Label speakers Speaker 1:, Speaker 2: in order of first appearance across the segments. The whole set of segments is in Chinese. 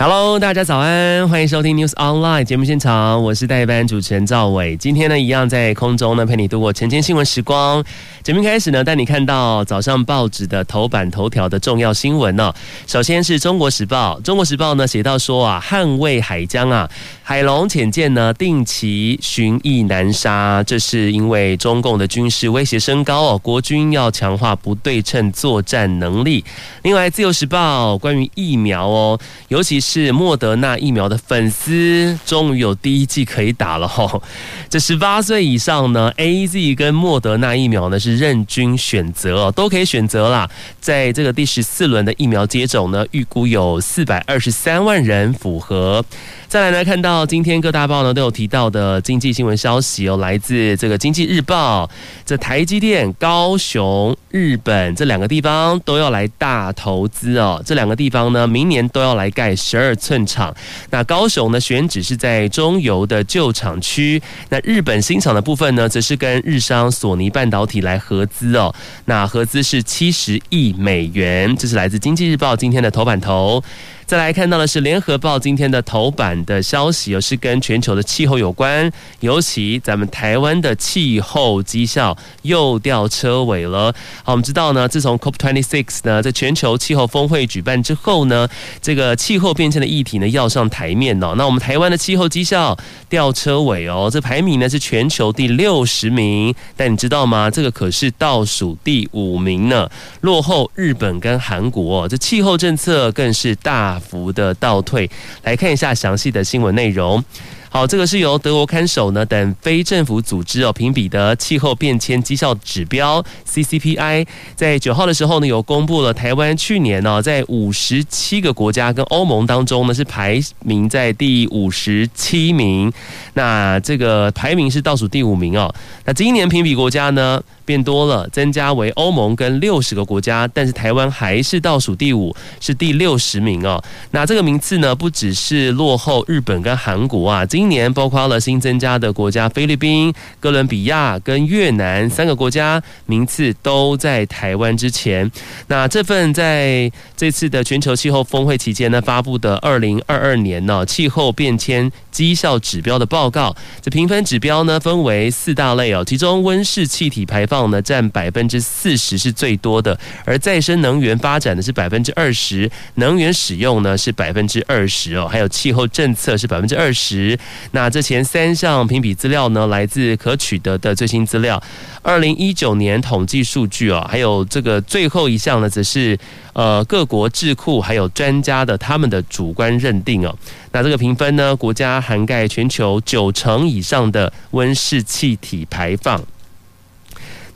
Speaker 1: Hello，大家早安，欢迎收听 News Online 节目现场，我是代班主持人赵伟。今天呢，一样在空中呢陪你度过晨间新闻时光。节目开始呢，带你看到早上报纸的头版头条的重要新闻呢、哦。首先是中国时报，中国时报呢写到说啊，捍卫海疆啊，海龙潜舰呢定期巡弋南沙，这是因为中共的军事威胁升高哦，国军要强化不对称作战能力。另外，自由时报关于疫苗哦，尤其是。是莫德纳疫苗的粉丝终于有第一剂可以打了吼！这十八岁以上呢，AZ 跟莫德纳疫苗呢是任君选择，都可以选择啦。在这个第十四轮的疫苗接种呢，预估有四百二十三万人符合。再来呢，看到今天各大报呢都有提到的经济新闻消息哦，来自这个经济日报，这台积电、高雄、日本这两个地方都要来大投资哦，这两个地方呢明年都要来盖十二寸厂。那高雄呢选址是在中油的旧厂区，那日本新厂的部分呢，则是跟日商索尼半导体来合资哦，那合资是七十亿美元，这是来自经济日报今天的头版头。再来看到的是联合报今天的头版的消息，又是跟全球的气候有关，尤其咱们台湾的气候绩效又吊车尾了。好，我们知道呢，自从 COP26 呢在全球气候峰会举办之后呢，这个气候变迁的议题呢要上台面哦。那我们台湾的气候绩效吊车尾哦，这排名呢是全球第六十名，但你知道吗？这个可是倒数第五名呢，落后日本跟韩国。这气候政策更是大幅的倒退，来看一下详细的新闻内容。好，这个是由德国看守呢等非政府组织哦评比的气候变迁绩效指标 CCPI，在九号的时候呢有公布了台湾去年呢在五十七个国家跟欧盟当中呢是排名在第五十七名，那这个排名是倒数第五名哦。那今年评比国家呢变多了，增加为欧盟跟六十个国家，但是台湾还是倒数第五，是第六十名哦。那这个名次呢不只是落后日本跟韩国啊。今今年包括了新增加的国家菲律宾、哥伦比亚跟越南三个国家，名次都在台湾之前。那这份在这次的全球气候峰会期间呢发布的二零二二年呢气候变迁绩效指标的报告，这评分指标呢分为四大类哦，其中温室气体排放呢占百分之四十是最多的，而再生能源发展呢是百分之二十，能源使用呢是百分之二十哦，还有气候政策是百分之二十。那这前三项评比资料呢，来自可取得的最新资料，二零一九年统计数据哦，还有这个最后一项呢，则是呃各国智库还有专家的他们的主观认定哦。那这个评分呢，国家涵盖全球九成以上的温室气体排放。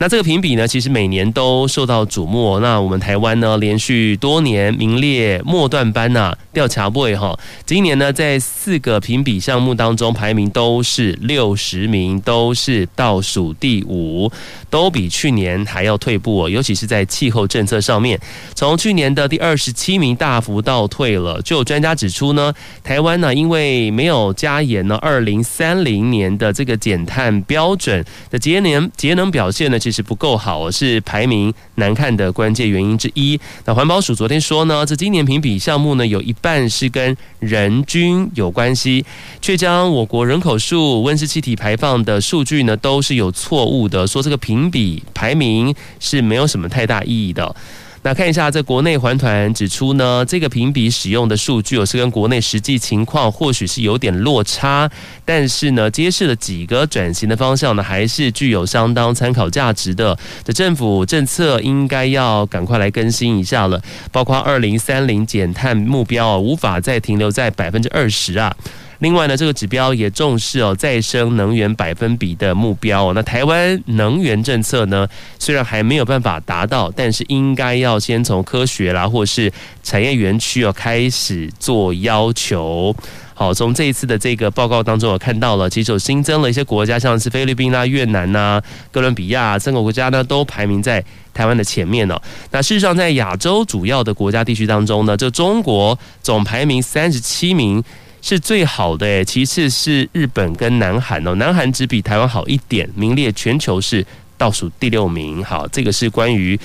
Speaker 1: 那这个评比呢，其实每年都受到瞩目。那我们台湾呢，连续多年名列末段班呐，调查位哈。今年呢，在四个评比项目当中，排名都是六十名，都是倒数第五，都比去年还要退步哦。尤其是在气候政策上面，从去年的第二十七名大幅倒退了。就有专家指出呢，台湾呢，因为没有加严呢二零三零年的这个减碳标准的节能节能表现呢，其实。不够好，是排名难看的关键原因之一。那环保署昨天说呢，这今年评比项目呢，有一半是跟人均有关系，却将我国人口数、温室气体排放的数据呢，都是有错误的，说这个评评比排名是没有什么太大意义的。那看一下，在国内环团指出呢，这个评比使用的数据，哦是跟国内实际情况或许是有点落差，但是呢，揭示了几个转型的方向呢，还是具有相当参考价值的。这政府政策应该要赶快来更新一下了，包括二零三零减碳目标啊，无法再停留在百分之二十啊。另外呢，这个指标也重视哦再生能源百分比的目标哦。那台湾能源政策呢，虽然还没有办法达到，但是应该要先从科学啦，或是产业园区哦开始做要求。好，从这一次的这个报告当中，我看到了，其实有新增了一些国家，像是菲律宾啦、越南呐、哥伦比亚三个国家呢，都排名在台湾的前面哦。那事实上，在亚洲主要的国家地区当中呢，就中国总排名三十七名是最好的诶，其次是日本跟南韩哦，南韩只比台湾好一点，名列全球是倒数第六名。好，这个是关于。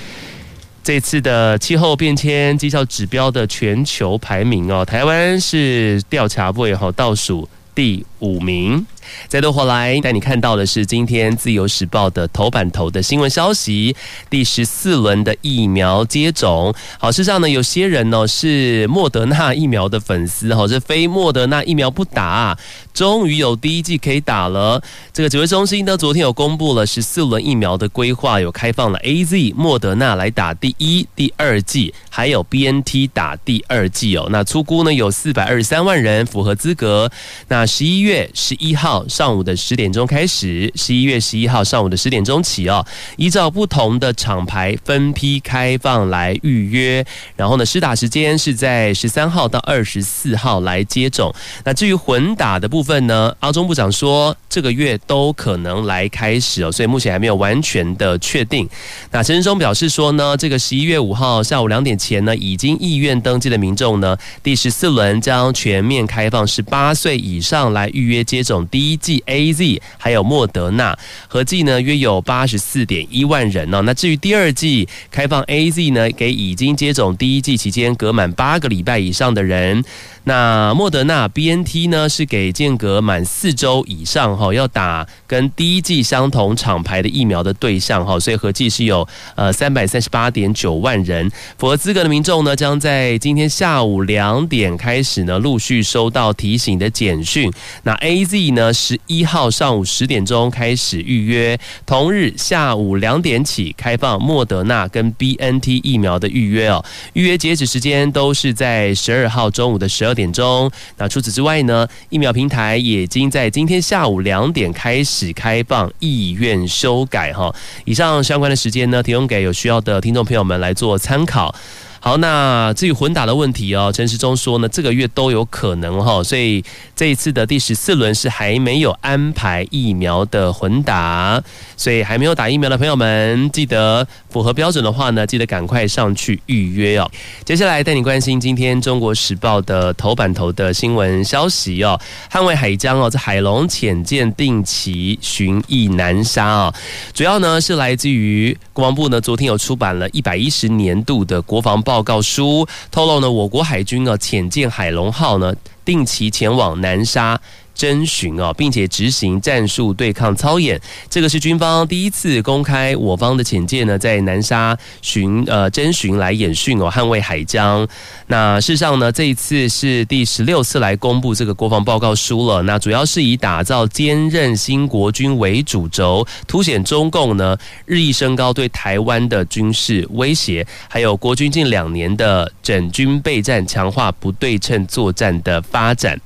Speaker 1: 这次的气候变迁绩效指标的全球排名哦，台湾是调查部以后倒数第五名。再度回来，带你看到的是今天《自由时报》的头版头的新闻消息：第十四轮的疫苗接种。好，事实上呢，有些人呢是莫德纳疫苗的粉丝，好，是非莫德纳疫苗不打，终于有第一季可以打了。这个指挥中心呢，昨天有公布了十四轮疫苗的规划，有开放了 AZ、莫德纳来打第一、第二季，还有 BNT 打第二季哦。那粗估呢，有四百二十三万人符合资格。那十一月十一号。上午的十点钟开始，十一月十一号上午的十点钟起哦，依照不同的厂牌分批开放来预约。然后呢，施打时间是在十三号到二十四号来接种。那至于混打的部分呢，阿中部长说这个月都可能来开始哦，所以目前还没有完全的确定。那陈时中表示说呢，这个十一月五号下午两点前呢，已经意愿登记的民众呢，第十四轮将全面开放十八岁以上来预约接种第一。一剂 A Z 还有莫德纳合计呢约有八十四点一万人哦。那至于第二季开放 A Z 呢，给已经接种第一季期间隔满八个礼拜以上的人。那莫德纳 B N T 呢，是给间隔满四周以上哈，要打跟第一剂相同厂牌的疫苗的对象哈，所以合计是有呃三百三十八点九万人。符合资格的民众呢，将在今天下午两点开始呢，陆续收到提醒的简讯。那 A Z 呢，十一号上午十点钟开始预约，同日下午两点起开放莫德纳跟 B N T 疫苗的预约哦，预约截止时间都是在十二号中午的十二点钟。那除此之外呢，疫苗平台已经在今天下午两点开始开放意愿修改哈。以上相关的时间呢，提供给有需要的听众朋友们来做参考。好，那至于混打的问题哦，陈时中说呢，这个月都有可能哈，所以这一次的第十四轮是还没有安排疫苗的混打，所以还没有打疫苗的朋友们，记得符合标准的话呢，记得赶快上去预约哦。接下来带你关心今天《中国时报》的头版头的新闻消息哦，捍卫海疆哦，在海龙潜舰定期巡弋南沙哦，主要呢是来自于国防部呢，昨天有出版了一百一十年度的国防报告书。透露呢，我国海军呢潜舰海龙号呢定期前往南沙征询啊，并且执行战术对抗操演。这个是军方第一次公开我方的潜舰呢在南沙巡呃征询来演训哦，捍卫海疆。那事实上呢，这一次是第十六次来公布这个国防报告书了。那主要是以打造坚韧新国军为主轴，凸显中共呢日益升高对台湾的军事威胁，还有国军近两年的整军备战、强化不对称作战的发展。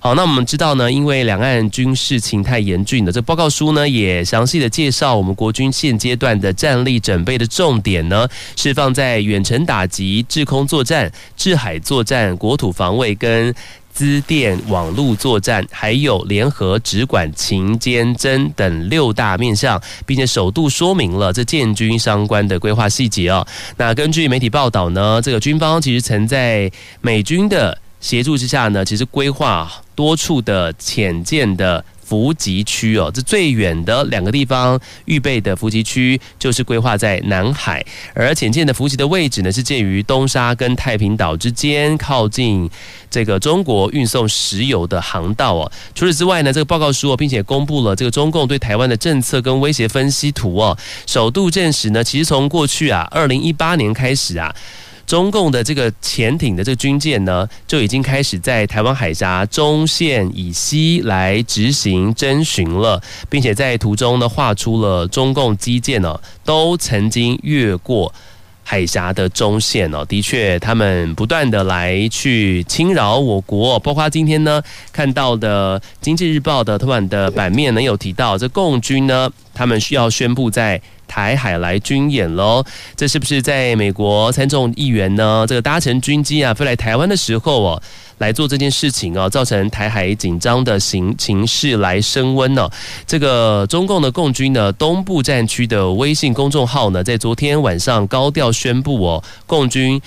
Speaker 1: 好，那我们知道呢，因为两岸军事情态严峻的，这报告书呢也详细的介绍我们国军现阶段的战力准备的重点呢，是放在远程打击、制空作战、制海作战、国土防卫跟资电网络作战，还有联合直管勤监侦等六大面向，并且首度说明了这建军相关的规划细节哦。那根据媒体报道呢，这个军方其实曾在美军的协助之下呢，其实规划多处的浅见的伏击区哦，这最远的两个地方预备的伏击区就是规划在南海，而浅见的伏击的位置呢是介于东沙跟太平岛之间，靠近这个中国运送石油的航道哦。除此之外呢，这个报告书哦，并且公布了这个中共对台湾的政策跟威胁分析图哦，首度证实呢，其实从过去啊，二零一八年开始啊。中共的这个潜艇的这个军舰呢，就已经开始在台湾海峡中线以西来执行侦巡了，并且在途中呢画出了中共机舰呢都曾经越过海峡的中线哦。的确，他们不断的来去侵扰我国，包括今天呢看到的《经济日报》的头版的版面呢有提到，这共军呢他们需要宣布在。台海来军演喽。这是不是在美国参众议员呢？这个搭乘军机啊飞来台湾的时候哦，来做这件事情啊，造成台海紧张的形情势来升温呢？这个中共的共军呢东部战区的微信公众号呢，在昨天晚上高调宣布哦，共军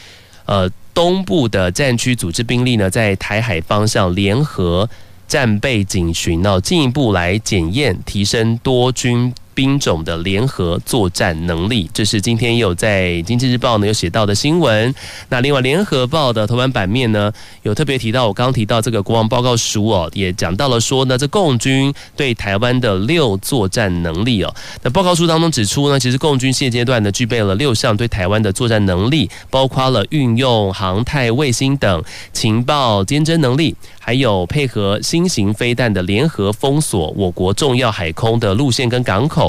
Speaker 1: 呃东部的战区组织兵力呢，在台海方向联合战备警巡哦，进一步来检验提升多军。兵种的联合作战能力，这是今天也有在《经济日报》呢有写到的新闻。那另外，《联合报》的头版版面呢，有特别提到，我刚刚提到这个国王报告书哦，也讲到了说呢，这共军对台湾的六作战能力哦。那报告书当中指出呢，其实共军现阶段呢具备了六项对台湾的作战能力，包括了运用航太卫星等情报监侦能力。还有配合新型飞弹的联合封锁我国重要海空的路线跟港口，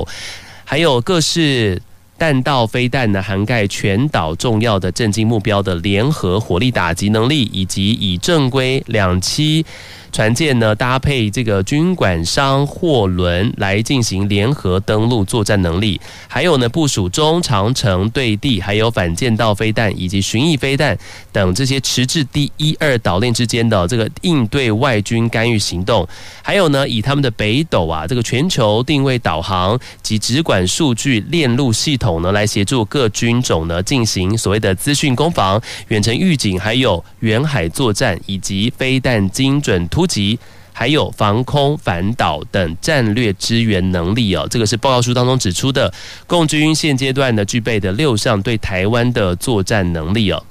Speaker 1: 还有各式弹道飞弹呢，涵盖全岛重要的震惊目标的联合火力打击能力，以及以正规两栖。船舰呢，搭配这个军管商货轮来进行联合登陆作战能力，还有呢部署中长程对地还有反舰道飞弹以及巡弋飞弹等这些迟滞第一二岛链之间的这个应对外军干预行动，还有呢以他们的北斗啊这个全球定位导航及直管数据链路系统呢来协助各军种呢进行所谓的资讯攻防、远程预警，还有远海作战以及飞弹精准突。及还有防空反导等战略支援能力哦，这个是报告书当中指出的，共军现阶段呢具备的六项对台湾的作战能力哦。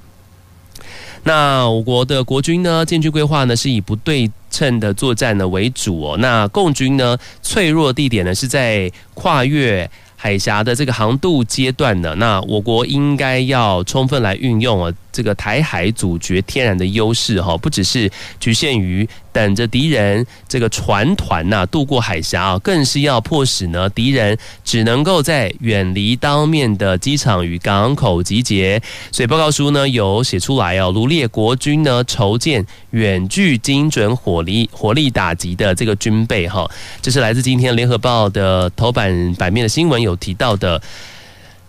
Speaker 1: 那我国的国军呢，建军规划呢是以不对称的作战呢为主哦。那共军呢脆弱地点呢是在跨越海峡的这个航渡阶段呢，那我国应该要充分来运用哦。这个台海阻绝天然的优势哈，不只是局限于等着敌人这个船团呐渡过海峡啊，更是要迫使呢敌人只能够在远离当面的机场与港口集结。所以报告书呢有写出来哦，罗列国军呢筹建远距精准火力火力打击的这个军备哈，这是来自今天联合报的头版版面的新闻有提到的。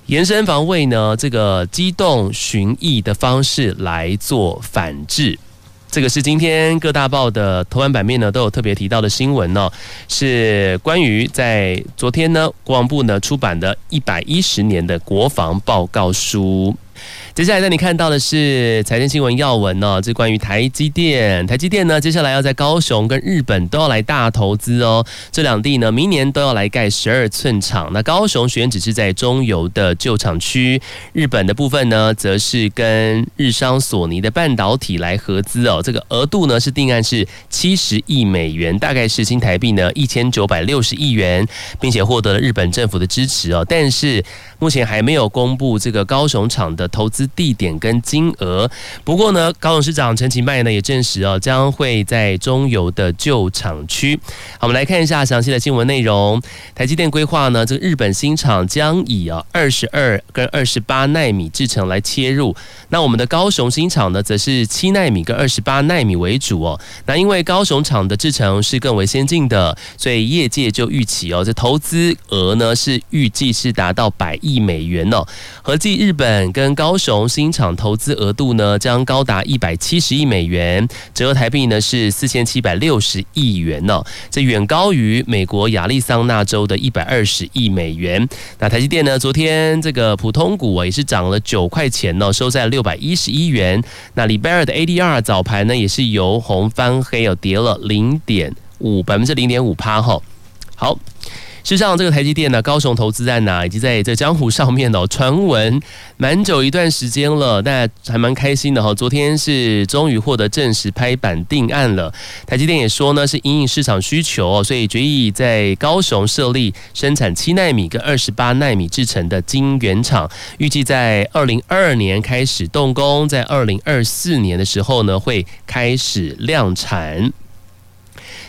Speaker 1: 延伸防卫呢，这个机动巡弋的方式来做反制，这个是今天各大报的头版版面呢都有特别提到的新闻呢，是关于在昨天呢国防部呢出版的一百一十年的国防报告书。接下来带你看到的是财经新闻要闻呢，这关于台积电。台积电呢，接下来要在高雄跟日本都要来大投资哦。这两地呢，明年都要来盖十二寸厂。那高雄选址是在中油的旧厂区，日本的部分呢，则是跟日商索尼的半导体来合资哦。这个额度呢是定案是七十亿美元，大概是新台币呢一千九百六十亿元，并且获得了日本政府的支持哦。但是目前还没有公布这个高雄厂的投资。地点跟金额，不过呢，高雄市长陈其迈呢也证实哦，将会在中油的旧厂区。好，我们来看一下详细的新闻内容。台积电规划呢，这个日本新厂将以啊二十二跟二十八纳米制程来切入。那我们的高雄新厂呢，则是七纳米跟二十八纳米为主哦。那因为高雄厂的制程是更为先进的，所以业界就预期哦，这投资额呢是预计是达到百亿亿美元哦。合计日本跟高雄。新厂投资额度呢，将高达一百七十亿美元，折合台币呢是四千七百六十亿元呢，这远高于美国亚利桑那州的一百二十亿美元。那台积电呢，昨天这个普通股啊也是涨了九块钱呢，收在六百一十一元。那礼拜二的 ADR 早盘呢，也是由红翻黑，有跌了零点五百分之零点五趴哈。好。事实上，这个台积电呢，高雄投资在呢，已经在这江湖上面哦传闻蛮久一段时间了，大家还蛮开心的哈。昨天是终于获得证实，拍板定案了。台积电也说呢，是因应市场需求，所以决议在高雄设立生产七奈米跟二十八奈米制程的晶圆厂，预计在二零二二年开始动工，在二零二四年的时候呢，会开始量产。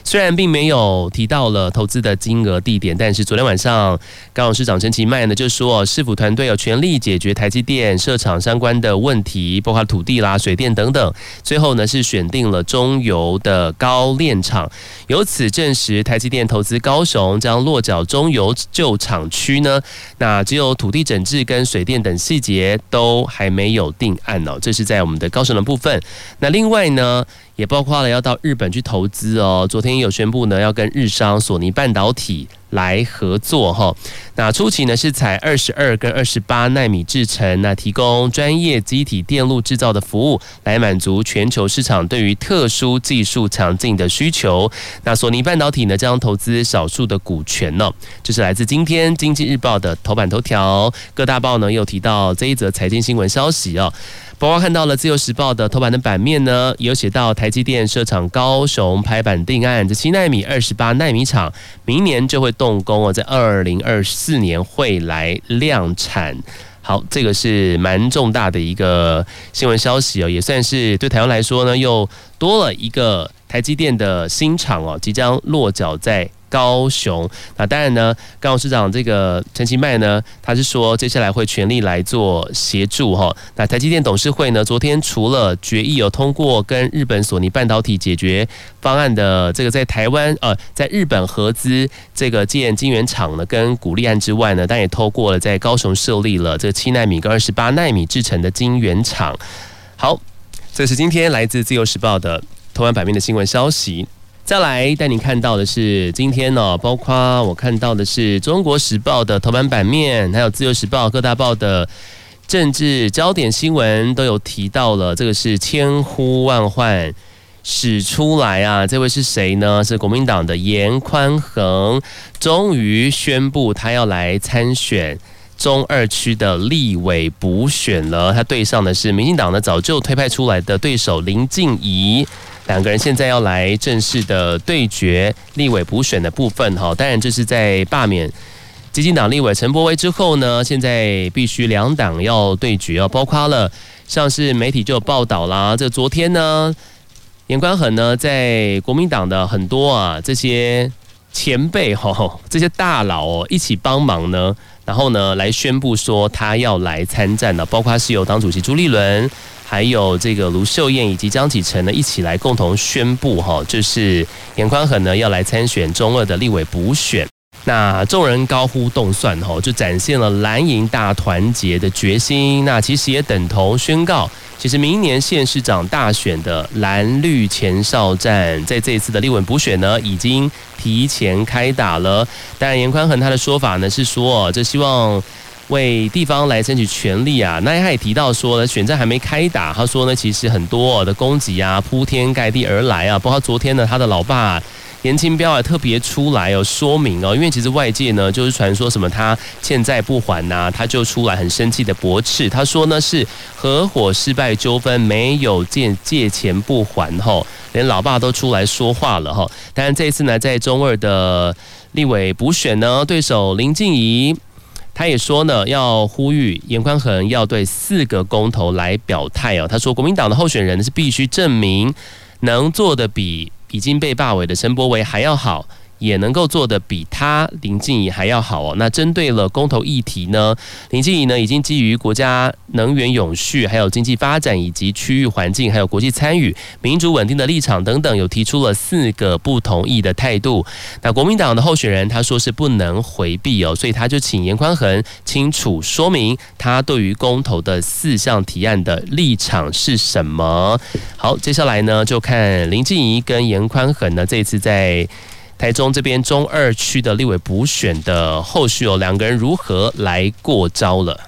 Speaker 1: 虽然并没有提到了投资的金额、地点，但是昨天晚上高雄市长陈其迈呢就说，市府团队有全力解决台积电设厂相关的问题，包括土地啦、水电等等。最后呢是选定了中油的高炼厂，由此证实台积电投资高雄将落脚中油旧厂区呢。那只有土地整治跟水电等细节都还没有定案哦。这是在我们的高雄的部分。那另外呢？也包括了要到日本去投资哦。昨天有宣布呢，要跟日商索尼半导体来合作哈。那初期呢是采二十二跟二十八纳米制程，那提供专业机体电路制造的服务，来满足全球市场对于特殊技术强劲的需求。那索尼半导体呢将投资少数的股权呢。这是来自今天经济日报的头版头条，各大报呢又提到这一则财经新闻消息哦。包括看到了《自由时报》的头版的版面呢，有写到台积电设厂高雄拍板定案，这七纳米、二十八纳米厂明年就会动工哦，在二零二四年会来量产。好，这个是蛮重大的一个新闻消息哦，也算是对台湾来说呢，又多了一个台积电的新厂哦，即将落脚在。高雄，那当然呢，高雄市长这个陈其迈呢，他是说接下来会全力来做协助哈。那台积电董事会呢，昨天除了决议有通过跟日本索尼半导体解决方案的这个在台湾呃，在日本合资这个建晶圆厂呢，跟鼓励案之外呢，但也透过了在高雄设立了这七纳米跟二十八纳米制程的晶圆厂。好，这是今天来自自由时报的头版版面的新闻消息。再来带你看到的是今天呢，包括我看到的是中国时报的头版版面，还有自由时报各大报的政治焦点新闻都有提到了。这个是千呼万唤始出来啊！这位是谁呢？是国民党的严宽恒，终于宣布他要来参选中二区的立委补选了。他对上的是民进党呢早就推派出来的对手林静怡。两个人现在要来正式的对决立委补选的部分哈，当然这是在罢免基进党立委陈柏惟之后呢，现在必须两党要对决哦，包括了像是媒体就有报道啦，这昨天呢，颜宽恒呢在国民党的很多啊这些前辈哈，这些大佬哦一起帮忙呢，然后呢来宣布说他要来参战了，包括是由党主席朱立伦。还有这个卢秀燕以及江启臣呢，一起来共同宣布哈，就是严宽恒呢要来参选中二的立委补选。那众人高呼动算哈，就展现了蓝营大团结的决心。那其实也等同宣告，其实明年县市长大选的蓝绿前哨战，在这次的立委补选呢，已经提前开打了。当然，颜宽恒他的说法呢是说，这希望。为地方来争取权利啊！那他也提到说呢，选战还没开打。他说呢，其实很多的攻击啊，铺天盖地而来啊。包括昨天呢，他的老爸严清标啊特别出来有说明哦，因为其实外界呢就是传说什么他欠债不还呐，他就出来很生气的驳斥。他说呢是合伙失败纠纷，没有借借钱不还吼，连老爸都出来说话了哈。当然这一次呢，在中二的立委补选呢，对手林静怡。他也说呢，要呼吁严宽恒要对四个公投来表态哦。他说，国民党的候选人是必须证明能做的比已经被罢委的陈柏维还要好。也能够做得比他林静怡还要好哦。那针对了公投议题呢，林静怡呢已经基于国家能源永续、还有经济发展以及区域环境、还有国际参与、民主稳定的立场等等，有提出了四个不同意的态度。那国民党的候选人他说是不能回避哦，所以他就请颜宽恒清楚说明他对于公投的四项提案的立场是什么。好，接下来呢就看林静怡跟严宽恒呢这次在。台中这边中二区的立委补选的后续有两个人如何来过招了？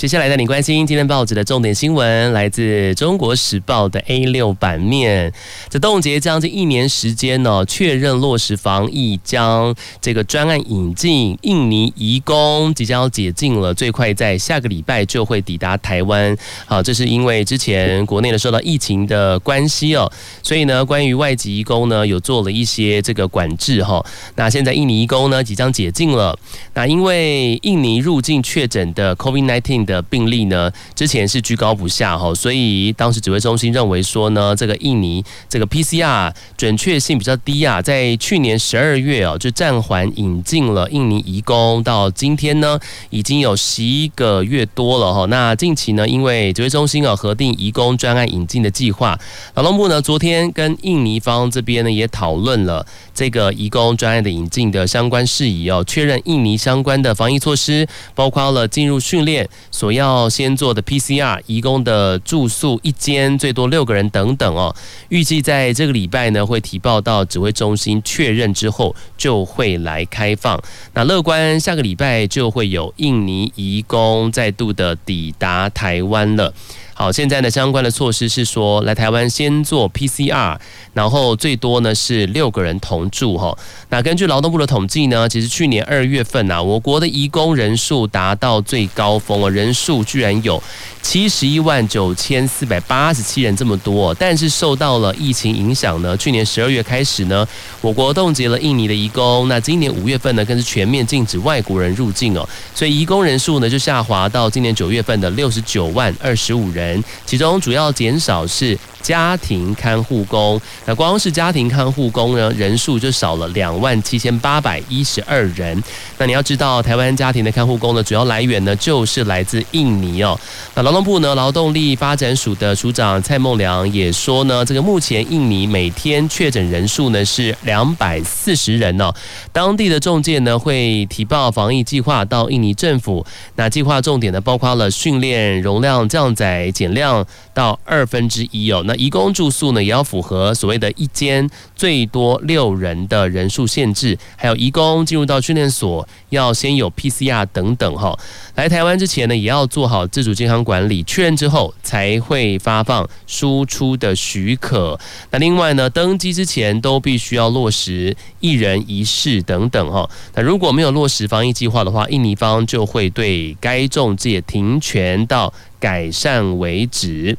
Speaker 1: 接下来带你关心今天报纸的重点新闻，来自《中国时报》的 A 六版面。这冻结将近一年时间呢，确认落实防疫，将这个专案引进印尼移工即将要解禁了，最快在下个礼拜就会抵达台湾。好，这是因为之前国内的受到疫情的关系哦，所以呢，关于外籍移工呢有做了一些这个管制哈。那现在印尼移工呢即将解禁了，那因为印尼入境确诊的 COVID-19 的病例呢，之前是居高不下哈，所以当时指挥中心认为说呢，这个印尼这个 PCR 准确性比较低啊，在去年十二月哦就暂缓引进了印尼移工，到今天呢已经有十一个月多了哈。那近期呢，因为指挥中心啊核定移工专案引进的计划，劳动部呢昨天跟印尼方这边呢也讨论了这个移工专案的引进的相关事宜哦，确认印尼相关的防疫措施，包括了进入训练所要先做的 PCR，移工的住宿一间最多六个人等等哦。预计在这个礼拜呢会提报到指挥中心确认之后就会来开放。那乐观下个礼拜就会有印尼移工再度的抵达台湾了。好，现在呢，相关的措施是说，来台湾先做 PCR，然后最多呢是六个人同住哈。那根据劳动部的统计呢，其实去年二月份呐，我国的移工人数达到最高峰哦，人数居然有七十一万九千四百八十七人这么多。但是受到了疫情影响呢，去年十二月开始呢，我国冻结了印尼的移工。那今年五月份呢，更是全面禁止外国人入境哦，所以移工人数呢就下滑到今年九月份的六十九万二十五人。其中主要减少是家庭看护工，那光是家庭看护工呢，人数就少了两万七千八百一十二人。那你要知道，台湾家庭的看护工的主要来源呢，就是来自印尼哦。那劳动部呢，劳动力发展署的署长蔡孟良也说呢，这个目前印尼每天确诊人数呢是两百四十人哦。当地的仲介呢会提报防疫计划到印尼政府，那计划重点呢包括了训练、容量降载。减量到二分之一哦，那移工住宿呢也要符合所谓的一间最多六人的人数限制，还有移工进入到训练所要先有 PCR 等等哈。来台湾之前呢，也要做好自主健康管理，确认之后才会发放输出的许可。那另外呢，登机之前都必须要落实一人一室等等哈。那如果没有落实防疫计划的话，印尼方就会对该仲介停权到改善为止。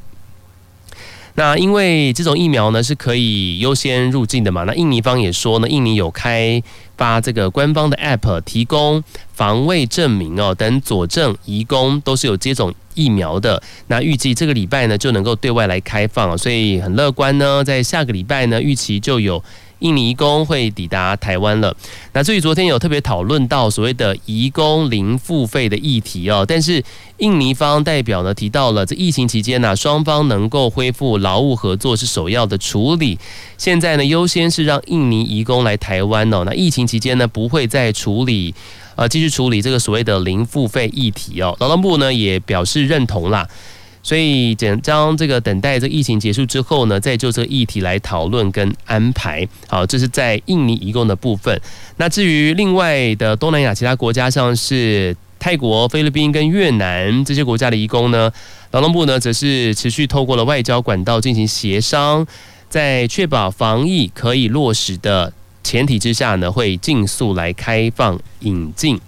Speaker 1: 那因为这种疫苗呢是可以优先入境的嘛，那印尼方也说呢，印尼有开发这个官方的 App，提供防卫证明哦等佐证，移工都是有接种疫苗的。那预计这个礼拜呢就能够对外来开放，所以很乐观呢，在下个礼拜呢预期就有。印尼移工会抵达台湾了。那至于昨天有特别讨论到所谓的移工零付费的议题哦，但是印尼方代表呢提到了，这疫情期间呢，双方能够恢复劳务合作是首要的处理。现在呢，优先是让印尼移工来台湾哦。那疫情期间呢，不会再处理，呃，继续处理这个所谓的零付费议题哦。劳动部呢也表示认同啦。所以，将这个等待这疫情结束之后呢，再就这个议题来讨论跟安排。好，这是在印尼移工的部分。那至于另外的东南亚其他国家，像是泰国、菲律宾跟越南这些国家的移工呢，劳动部呢则是持续透过了外交管道进行协商，在确保防疫可以落实的前提之下呢，会尽速来开放引进。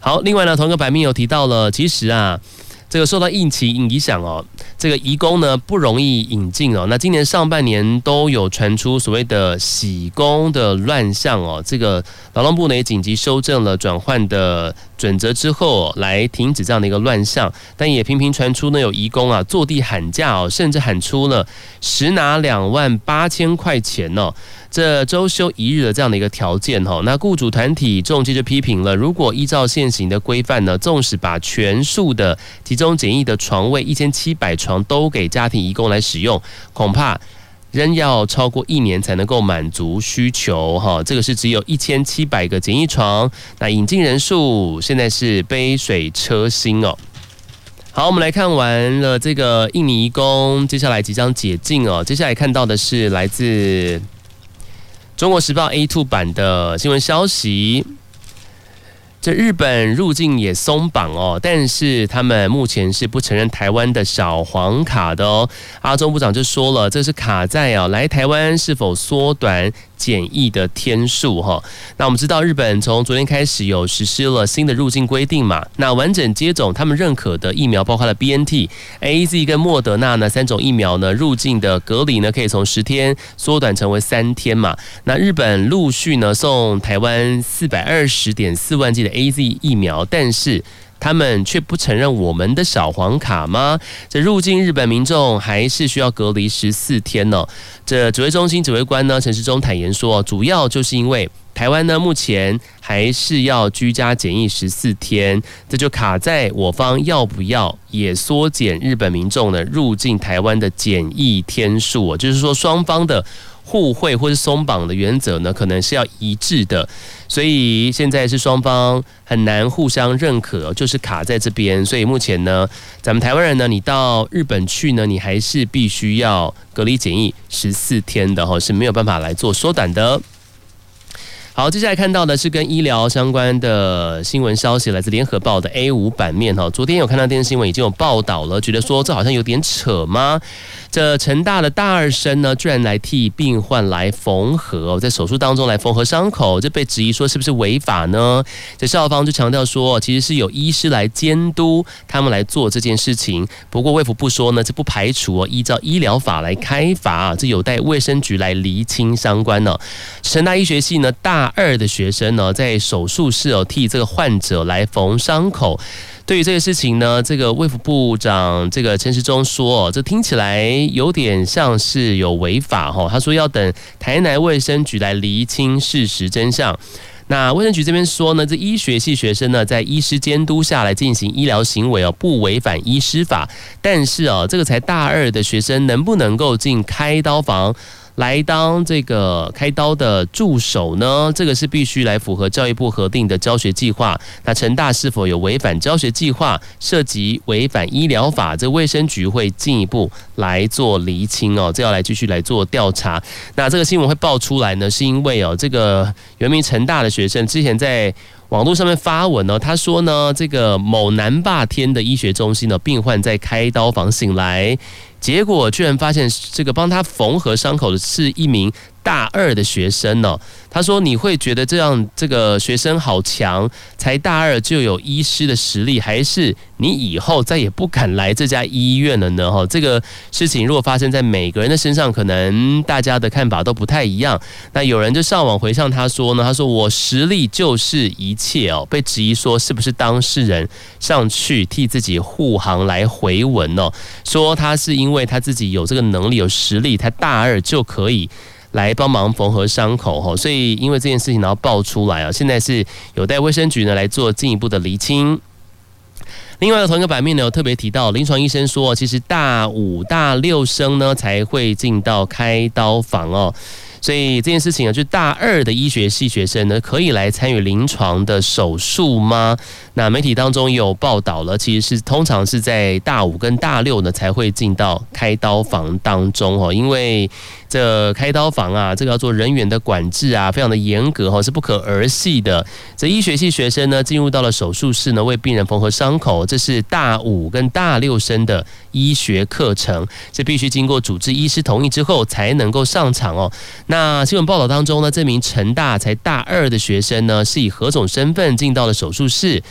Speaker 1: 好，另外呢，同一个版面有提到了，其实啊。这个受到疫情影响哦，这个移工呢不容易引进哦。那今年上半年都有传出所谓的洗工的乱象哦。这个劳动部呢也紧急修正了转换的准则之后，来停止这样的一个乱象。但也频频传出呢有移工啊坐地喊价哦，甚至喊出了实拿两万八千块钱哦。这周休一日的这样的一个条件哈，那雇主团体仲介就批评了，如果依照现行的规范呢，纵使把全数的集中检疫的床位一千七百床都给家庭移工来使用，恐怕仍要超过一年才能够满足需求哈。这个是只有一千七百个简易床，那引进人数现在是杯水车薪哦。好，我们来看完了这个印尼工，接下来即将解禁哦。接下来看到的是来自。中国时报 A two 版的新闻消息，这日本入境也松绑哦，但是他们目前是不承认台湾的小黄卡的哦。阿中部长就说了，这是卡在哦，来台湾是否缩短检疫的天数哈，那我们知道日本从昨天开始有实施了新的入境规定嘛，那完整接种他们认可的疫苗，包括了 BNT、AZ 跟莫德纳呢三种疫苗呢，入境的隔离呢可以从十天缩短成为三天嘛。那日本陆续呢送台湾四百二十点四万剂的 AZ 疫苗，但是他们却不承认我们的小黄卡吗？这入境日本民众还是需要隔离十四天呢？这指挥中心指挥官呢陈时中坦言说，主要就是因为台湾呢目前还是要居家检疫十四天，这就卡在我方要不要也缩减日本民众呢入境台湾的检疫天数，就是说双方的。互惠或是松绑的原则呢，可能是要一致的，所以现在是双方很难互相认可，就是卡在这边。所以目前呢，咱们台湾人呢，你到日本去呢，你还是必须要隔离检疫十四天的哈，是没有办法来做缩短的。好，接下来看到的是跟医疗相关的新闻消息，来自联合报的 A 五版面哈。昨天有看到电视新闻，已经有报道了，觉得说这好像有点扯吗？这成大的大二生呢，居然来替病患来缝合，在手术当中来缝合伤口，这被质疑说是不是违法呢？这校方就强调说，其实是有医师来监督他们来做这件事情。不过卫福部说呢，这不排除哦，依照医疗法来开罚，这有待卫生局来厘清相关呢。成大医学系呢大。二的学生呢，在手术室哦替这个患者来缝伤口。对于这个事情呢，这个卫福部长这个陈时中说，这听起来有点像是有违法哈。他说要等台南卫生局来厘清事实真相。那卫生局这边说呢，这医学系学生呢，在医师监督下来进行医疗行为哦，不违反医师法。但是哦，这个才大二的学生能不能够进开刀房？来当这个开刀的助手呢？这个是必须来符合教育部核定的教学计划。那成大是否有违反教学计划，涉及违反医疗法？这卫生局会进一步来做厘清哦，这要来继续来做调查。那这个新闻会爆出来呢，是因为哦，这个原名成大的学生之前在网络上面发文呢，他说呢，这个某南霸天的医学中心的病患在开刀房醒来。结果居然发现，这个帮他缝合伤口的是一名大二的学生呢。他说：“你会觉得这样这个学生好强，才大二就有医师的实力，还是你以后再也不敢来这家医院了呢？”哈，这个事情如果发生在每个人的身上，可能大家的看法都不太一样。那有人就上网回向他说呢：“他说我实力就是一切哦。”被质疑说是不是当事人上去替自己护航来回文哦，说他是因为他自己有这个能力有实力，他大二就可以。来帮忙缝合伤口哈，所以因为这件事情然后爆出来啊，现在是有待卫生局呢来做进一步的厘清。另外的同一个版面呢，有特别提到临床医生说，其实大五、大六生呢才会进到开刀房哦。所以这件事情啊，就大二的医学系学生呢，可以来参与临床的手术吗？那媒体当中有报道了，其实是通常是在大五跟大六呢才会进到开刀房当中哦，因为这开刀房啊，这个要做人员的管制啊，非常的严格哈，是不可儿戏的。这医学系学生呢，进入到了手术室呢，为病人缝合伤口，这是大五跟大六生的医学课程，这必须经过主治医师同意之后才能够上场哦。那新闻报道当中呢，这名成大才大二的学生呢，是以何种身份进到了手术室，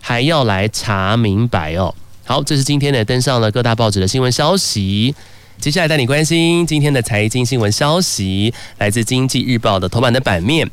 Speaker 1: 还要来查明白哦。好，这是今天的登上了各大报纸的新闻消息。接下来带你关心今天的财经新闻消息，来自《经济日报》的头版的版面，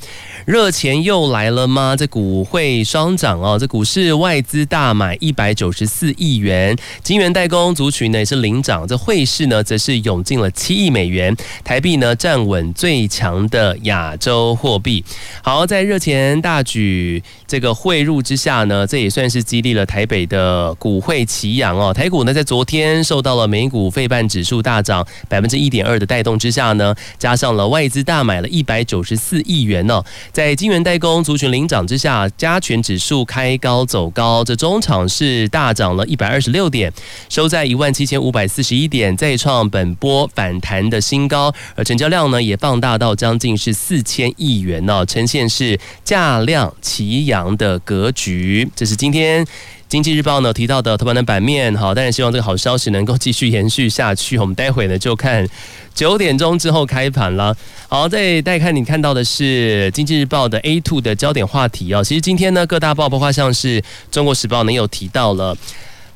Speaker 1: 热钱又来了吗？这股汇双涨哦，这股市外资大买一百九十四亿元，晶圆代工族群呢也是领涨，这汇市呢则是涌进了七亿美元，台币呢站稳最强的亚洲货币。好，在热钱大举这个汇入之下呢，这也算是激励了台北的股汇齐扬哦。台股呢在昨天受到了美股费半指数大大涨百分之一点二的带动之下呢，加上了外资大买了一百九十四亿元呢，在晶圆代工族群领涨之下，加权指数开高走高，这中场是大涨了一百二十六点，收在一万七千五百四十一点，再创本波反弹的新高，而成交量呢也放大到将近是四千亿元呢，呈现是价量齐扬的格局。这是今天。经济日报呢提到的头版的版面，好，但是希望这个好消息能够继续延续下去。我们待会呢就看九点钟之后开盘了。好，再带看你看到的是经济日报的 A two 的焦点话题啊。其实今天呢各大报，包括像是中国时报呢有提到了。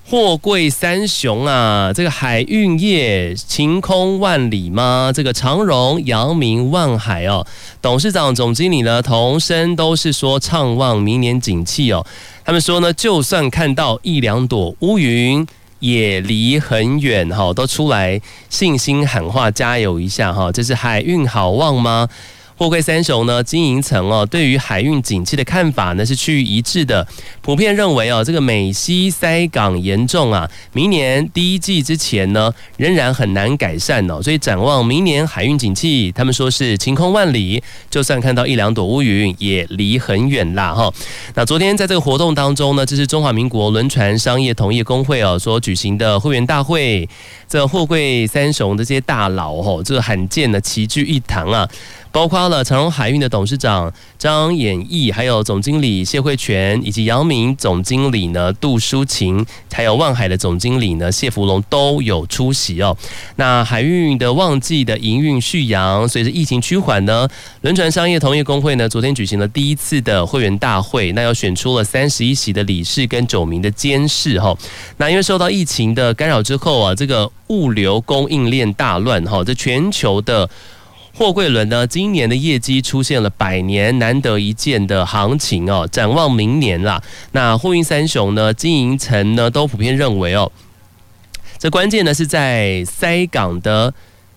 Speaker 1: 货柜三雄啊，这个海运业晴空万里吗？这个长荣、阳明、万海哦，董事长、总经理呢，同声都是说畅望明年景气哦。他们说呢，就算看到一两朵乌云，也离很远哈，都出来信心喊话，加油一下哈。这是海运好旺吗？货柜三雄呢，经营层哦，对于海运景气的看法呢是趋于一致的，普遍认为哦，这个美西塞港严重啊，明年第一季之前呢仍然很难改善哦，所以展望明年海运景气，他们说是晴空万里，就算看到一两朵乌云，也离很远啦哈。那昨天在这个活动当中呢，这是中华民国轮船商业同业公会哦所举行的会员大会，这货柜三雄的这些大佬哦，这罕见的齐聚一堂啊。包括了长荣海运的董事长张衍义，还有总经理谢慧全，以及阳明总经理呢杜淑琴，还有万海的总经理呢谢福龙都有出席哦。那海运的旺季的营运续扬，随着疫情趋缓呢，轮船商业同业公会呢昨天举行了第一次的会员大会，那又选出了三十一席的理事跟九名的监事哈。那因为受到疫情的干扰之后啊，这个物流供应链大乱哈，这全球的。货柜轮呢，今年的业绩出现了百年难得一见的行情哦。展望明年啦，那货运三雄呢，经营层呢都普遍认为哦，这关键呢是在塞港的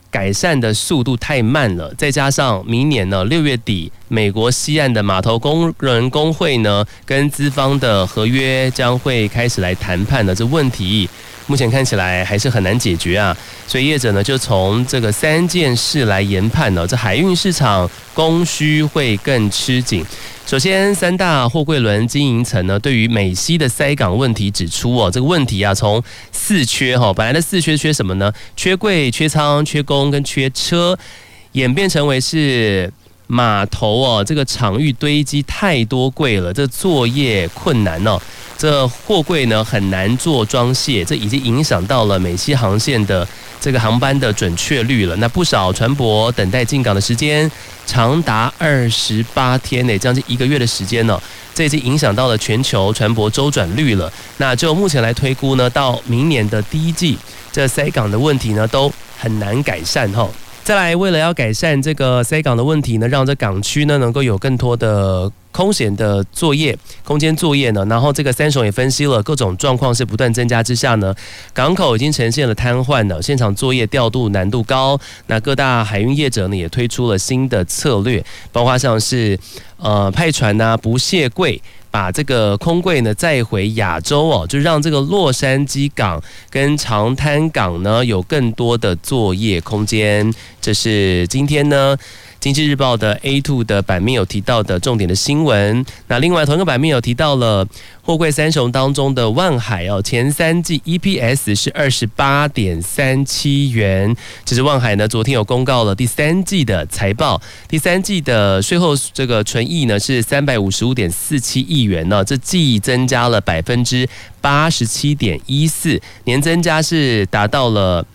Speaker 1: 改善的速度太慢了，再加上明年呢六月底，美国西岸的码头工人工会呢跟资方的合约将会开始来谈判的这问题。目前看起来还是很难解决啊，所以业者呢就从这个三件事来研判呢，这海运市场供需会更吃紧。首先，三大货柜轮经营层呢对于美西的塞港问题指出哦，这个问题啊从四缺哈，本来的四缺缺什么呢？缺柜、缺仓、缺工跟缺车，演变成为是码头哦，这个场域堆积太多柜了，这作业困难哦。这货柜呢很难做装卸，这已经影响到了美西航线的这个航班的准确率了。那不少船舶等待进港的时间长达二十八天呢，将近一个月的时间呢，这已经影响到了全球船舶周转率了。那就目前来推估呢，到明年的第一季，这塞港的问题呢都很难改善哈。再来，为了要改善这个塞港的问题呢，让这港区呢能够有更多的。空闲的作业空间作业呢，然后这个三雄也分析了各种状况是不断增加之下呢，港口已经呈现了瘫痪了，现场作业调度难度高。那各大海运业者呢也推出了新的策略，包括像是呃派船呐、不卸柜，把这个空柜呢载回亚洲哦，就让这个洛杉矶港跟长滩港呢有更多的作业空间。这是今天呢。经济日报的 A2 的版面有提到的重点的新闻。那另外同一个版面有提到了货柜三雄当中的万海哦，前三季 EPS 是二十八点三七元。其实万海呢，昨天有公告了第三季的财报，第三季的税后这个纯益呢是三百五十五点四七亿元呢，这季增加了百分之八十七点一四，年增加是达到了。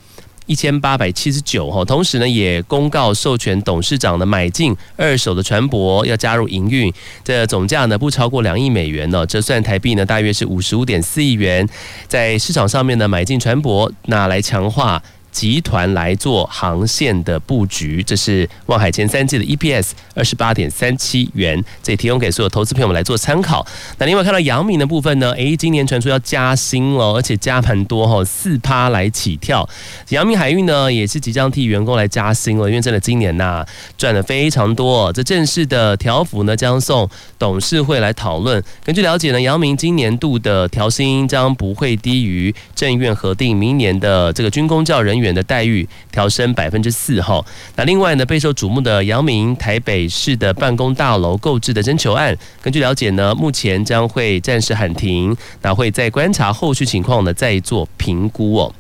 Speaker 1: 一千八百七十九哈，同时呢也公告授权董事长呢买进二手的船舶要加入营运，这总价呢不超过两亿美元呢，折算台币呢大约是五十五点四亿元，在市场上面呢买进船舶，那来强化。集团来做航线的布局，这是望海前三季的 EPS 二十八点三七元，这也提供给所有投资朋友们来做参考。那另外看到阳明的部分呢？诶，今年传出要加薪了，而且加盘多哈，四趴来起跳。阳明海运呢也是即将替员工来加薪了，因为真的今年呐、赚的非常多。这正式的条幅呢将送董事会来讨论。根据了解呢，阳明今年度的调薪将不会低于正院核定明年的这个军公教人员员的待遇调升百分之四哈，那另外呢，备受瞩目的阳明台北市的办公大楼购置的征求案，根据了解呢，目前将会暂时喊停，那会再观察后续情况呢，再做评估哦。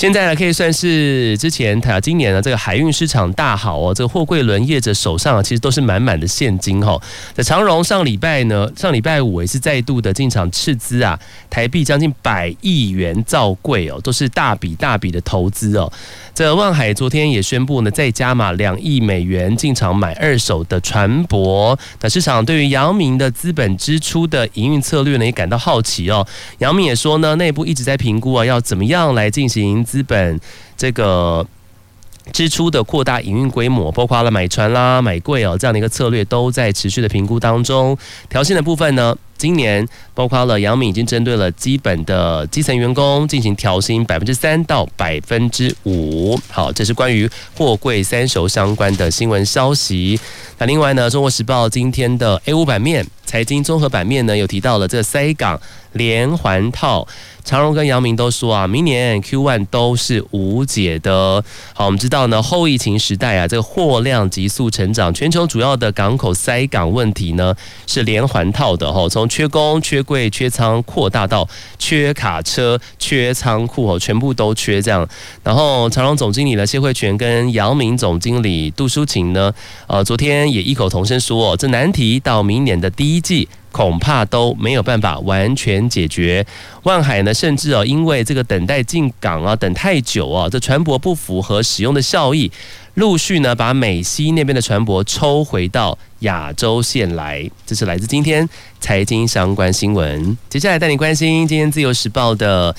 Speaker 1: 现在呢，可以算是之前啊，今年呢，这个海运市场大好哦，这个货柜轮业者手上，其实都是满满的现金哈。在长荣上礼拜呢，上礼拜五也是再度的进场斥资啊，台币将近百亿元造柜哦，都是大笔大笔的投资哦。这万海昨天也宣布呢，再加码两亿美元进场买二手的船舶。那市场对于杨明的资本支出的营运策略呢，也感到好奇哦。杨明也说呢，内部一直在评估啊，要怎么样来进行。资本这个支出的扩大营运规模，包括了买船啦、买柜哦这样的一个策略，都在持续的评估当中。调薪的部分呢，今年包括了阳明已经针对了基本的基层员工进行调薪百分之三到百分之五。好，这是关于货柜三雄相关的新闻消息。那另外呢，《中国时报》今天的 A 五版面、财经综合版面呢，有提到了这个塞港连环套。长荣跟阳明都说啊，明年 Q1 都是无解的。好，我们知道呢，后疫情时代啊，这个货量急速成长，全球主要的港口塞港问题呢是连环套的哈，从缺工、缺柜、缺仓，扩大到缺卡车、缺仓库哦，全部都缺这样。然后长荣总经理呢谢慧全跟阳明总经理杜淑琴呢，呃，昨天也异口同声说，这难题到明年的第一季。恐怕都没有办法完全解决。万海呢，甚至哦，因为这个等待进港啊，等太久啊，这船舶不符合使用的效益，陆续呢把美西那边的船舶抽回到亚洲线来。这是来自今天财经相关新闻。接下来带你关心今天自由时报的。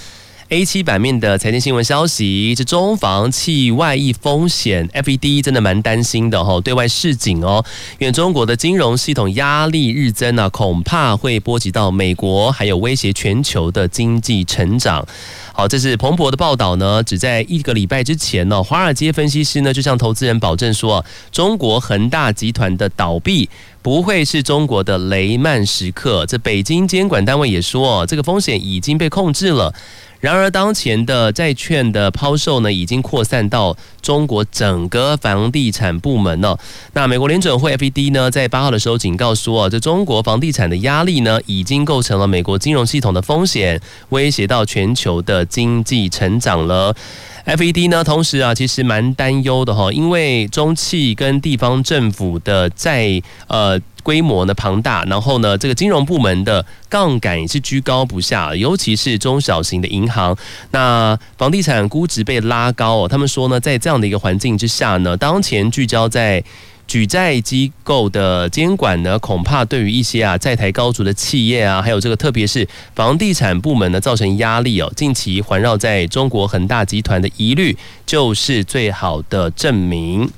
Speaker 1: A 七版面的财经新闻消息，这中房企外溢风险，FED 真的蛮担心的哈，对外示警哦，因为中国的金融系统压力日增啊，恐怕会波及到美国，还有威胁全球的经济成长。好，这是彭博的报道呢，只在一个礼拜之前呢，华尔街分析师呢就向投资人保证说，中国恒大集团的倒闭不会是中国的雷曼时刻。这北京监管单位也说，这个风险已经被控制了。然而，当前的债券的抛售呢，已经扩散到中国整个房地产部门了。那美国联准会 FED 呢，在八号的时候警告说，这中国房地产的压力呢，已经构成了美国金融系统的风险，威胁到全球的经济成长了。FED 呢，同时啊，其实蛮担忧的哈，因为中企跟地方政府的债呃规模呢庞大，然后呢，这个金融部门的杠杆也是居高不下，尤其是中小型的银行，那房地产估值被拉高哦。他们说呢，在这样的一个环境之下呢，当前聚焦在。举债机构的监管呢，恐怕对于一些啊债台高筑的企业啊，还有这个特别是房地产部门呢，造成压力哦。近期环绕在中国恒大集团的疑虑，就是最好的证明。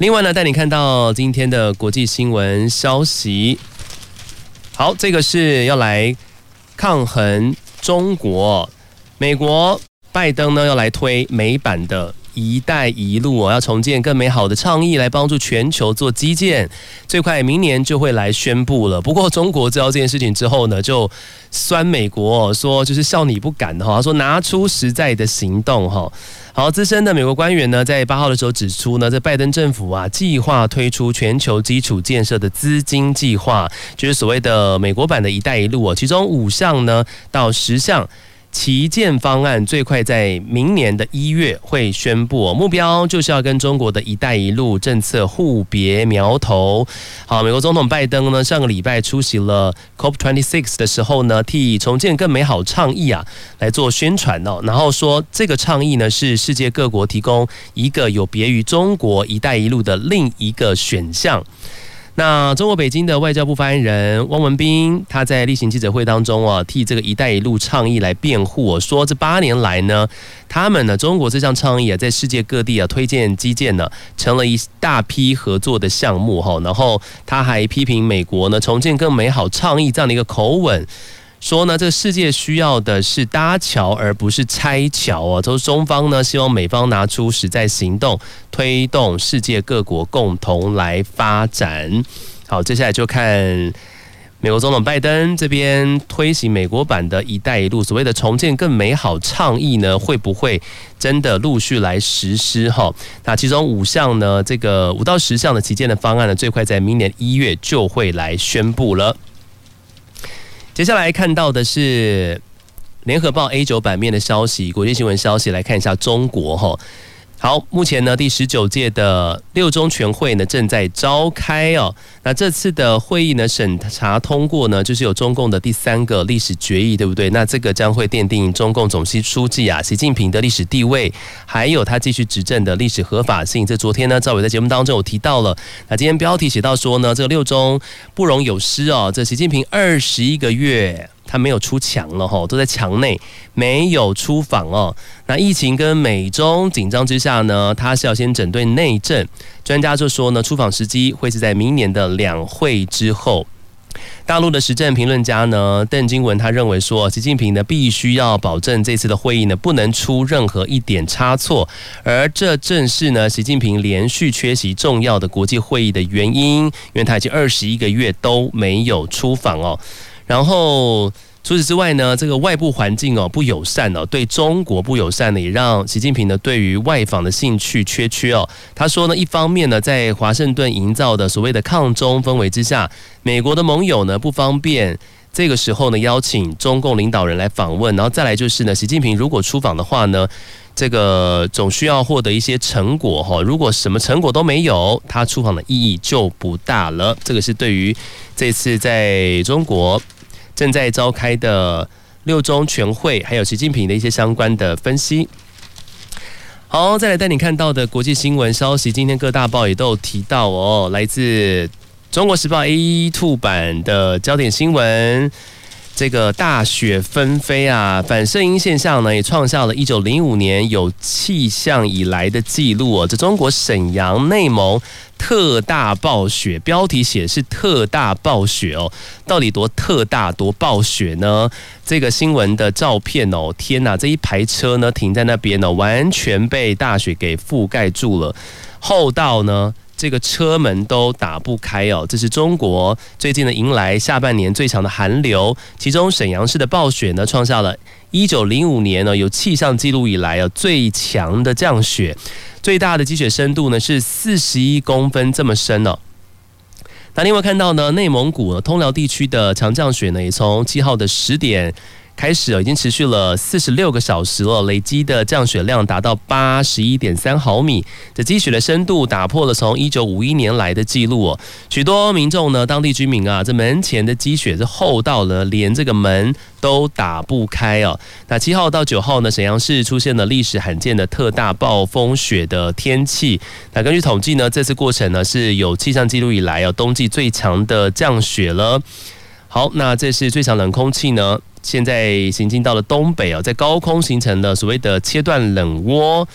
Speaker 1: 另外呢，带你看到今天的国际新闻消息。好，这个是要来抗衡中国，美国拜登呢要来推美版的。一带一路哦，要重建更美好的倡议来帮助全球做基建，最快明年就会来宣布了。不过中国知道这件事情之后呢，就酸美国说就是笑你不敢哈，说拿出实在的行动哈。好，资深的美国官员呢，在八号的时候指出呢，这拜登政府啊，计划推出全球基础建设的资金计划，就是所谓的美国版的一带一路啊，其中五项呢到十项。旗舰方案最快在明年的一月会宣布，目标就是要跟中国的一带一路政策互别苗头。好，美国总统拜登呢，上个礼拜出席了 COP26 的时候呢，替重建更美好倡议啊来做宣传哦，然后说这个倡议呢是世界各国提供一个有别于中国一带一路的另一个选项。那中国北京的外交部发言人汪文斌，他在例行记者会当中啊，替这个“一带一路”倡议来辩护，说这八年来呢，他们呢，中国这项倡议啊，在世界各地啊推荐基建呢，成了一大批合作的项目哈。然后他还批评美国呢，重建更美好倡议这样的一个口吻。说呢，这个世界需要的是搭桥，而不是拆桥哦！都是中方呢，希望美方拿出实在行动，推动世界各国共同来发展。好，接下来就看美国总统拜登这边推行美国版的一带一路，所谓的重建更美好倡议呢，会不会真的陆续来实施？哈，那其中五项呢，这个五到十项的旗舰的方案呢，最快在明年一月就会来宣布了。接下来看到的是联合报 A 九版面的消息，国际新闻消息来看一下中国哈。好，目前呢，第十九届的六中全会呢正在召开哦。那这次的会议呢，审查通过呢，就是有中共的第三个历史决议，对不对？那这个将会奠定中共总书记啊，习近平的历史地位，还有他继续执政的历史合法性。这昨天呢，赵伟在节目当中有提到了。那今天标题写到说呢，这个六中不容有失哦。这习近平二十一个月。他没有出墙了哈，都在墙内，没有出访哦。那疫情跟美中紧张之下呢，他是要先整顿内政。专家就说呢，出访时机会是在明年的两会之后。大陆的时政评论家呢，邓金文他认为说，习近平呢必须要保证这次的会议呢不能出任何一点差错，而这正是呢习近平连续缺席重要的国际会议的原因，因为他已经二十一个月都没有出访哦。然后除此之外呢，这个外部环境哦不友善哦，对中国不友善呢，也让习近平呢对于外访的兴趣缺缺哦。他说呢，一方面呢，在华盛顿营造的所谓的抗中氛围之下，美国的盟友呢不方便这个时候呢邀请中共领导人来访问，然后再来就是呢，习近平如果出访的话呢，这个总需要获得一些成果哈。如果什么成果都没有，他出访的意义就不大了。这个是对于这次在中国。正在召开的六中全会，还有习近平的一些相关的分析。好，再来带你看到的国际新闻消息，今天各大报也都有提到哦。来自《中国时报》A2 版的焦点新闻。这个大雪纷飞啊，反射音现象呢，也创下了一九零五年有气象以来的记录哦。这中国沈阳、内蒙特大暴雪，标题写是特大暴雪哦，到底多特大多暴雪呢？这个新闻的照片哦，天哪，这一排车呢停在那边呢，完全被大雪给覆盖住了，厚到呢。这个车门都打不开哦，这是中国最近呢迎来下半年最强的寒流，其中沈阳市的暴雪呢创下了一九零五年呢有气象记录以来啊最强的降雪，最大的积雪深度呢是四十一公分这么深哦。那另外看到呢内蒙古通辽地区的强降雪呢也从七号的十点。开始已经持续了四十六个小时了，累积的降雪量达到八十一点三毫米，这积雪的深度打破了从一九五一年来的记录哦。许多民众呢，当地居民啊，这门前的积雪是厚到了连这个门都打不开哦。那七号到九号呢，沈阳市出现了历史罕见的特大暴风雪的天气。那根据统计呢，这次过程呢是有气象记录以来哦冬季最强的降雪了。好，那这是最强冷空气呢。现在行进到了东北啊，在高空形成了所谓的切断冷涡，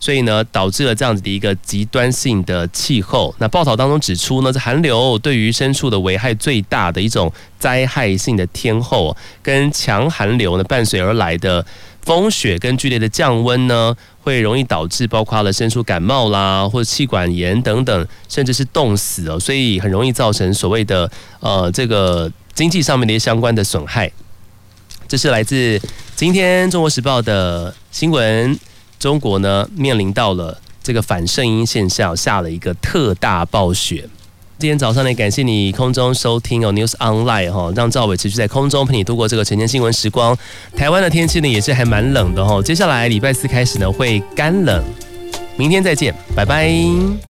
Speaker 1: 所以呢，导致了这样子的一个极端性的气候。那报道当中指出呢，这寒流对于牲畜的危害最大的一种灾害性的天候，跟强寒流呢伴随而来的风雪跟剧烈的降温呢，会容易导致包括了牲畜感冒啦，或者气管炎等等，甚至是冻死哦，所以很容易造成所谓的呃这个经济上面的一些相关的损害。这是来自今天《中国时报》的新闻。中国呢面临到了这个反圣婴现象，下了一个特大暴雪。今天早上呢，感谢你空中收听哦，News Online 哈，让赵伟持续在空中陪你度过这个晨间新闻时光。台湾的天气呢也是还蛮冷的哈，接下来礼拜四开始呢会干冷。明天再见，拜拜。